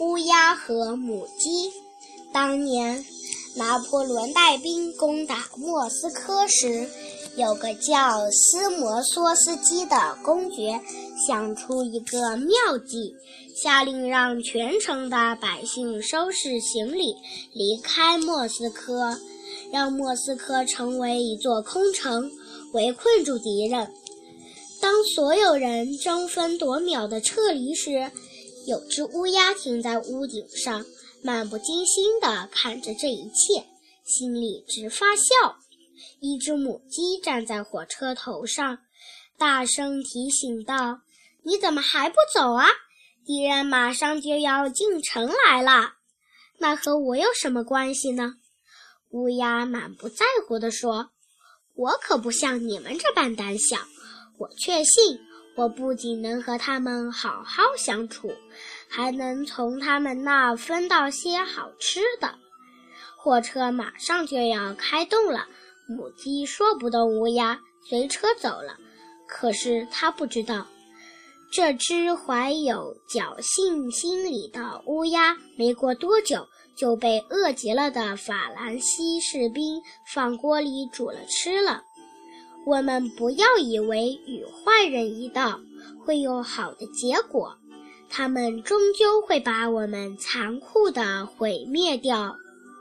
乌鸦和母鸡。当年拿破仑带兵攻打莫斯科时，有个叫斯摩索斯基的公爵想出一个妙计，下令让全城的百姓收拾行李离开莫斯科，让莫斯科成为一座空城，围困住敌人。当所有人争分夺秒地撤离时，有只乌鸦停在屋顶上，漫不经心地看着这一切，心里直发笑。一只母鸡站在火车头上，大声提醒道：“你怎么还不走啊？敌人马上就要进城来了。那和我有什么关系呢？”乌鸦满不在乎地说：“我可不像你们这般胆小。”我确信，我不仅能和他们好好相处，还能从他们那分到些好吃的。火车马上就要开动了，母鸡说不动乌鸦，随车走了。可是它不知道，这只怀有侥幸心理的乌鸦，没过多久就被饿极了的法兰西士兵放锅里煮了吃了。我们不要以为与坏人一道会有好的结果，他们终究会把我们残酷的毁灭掉。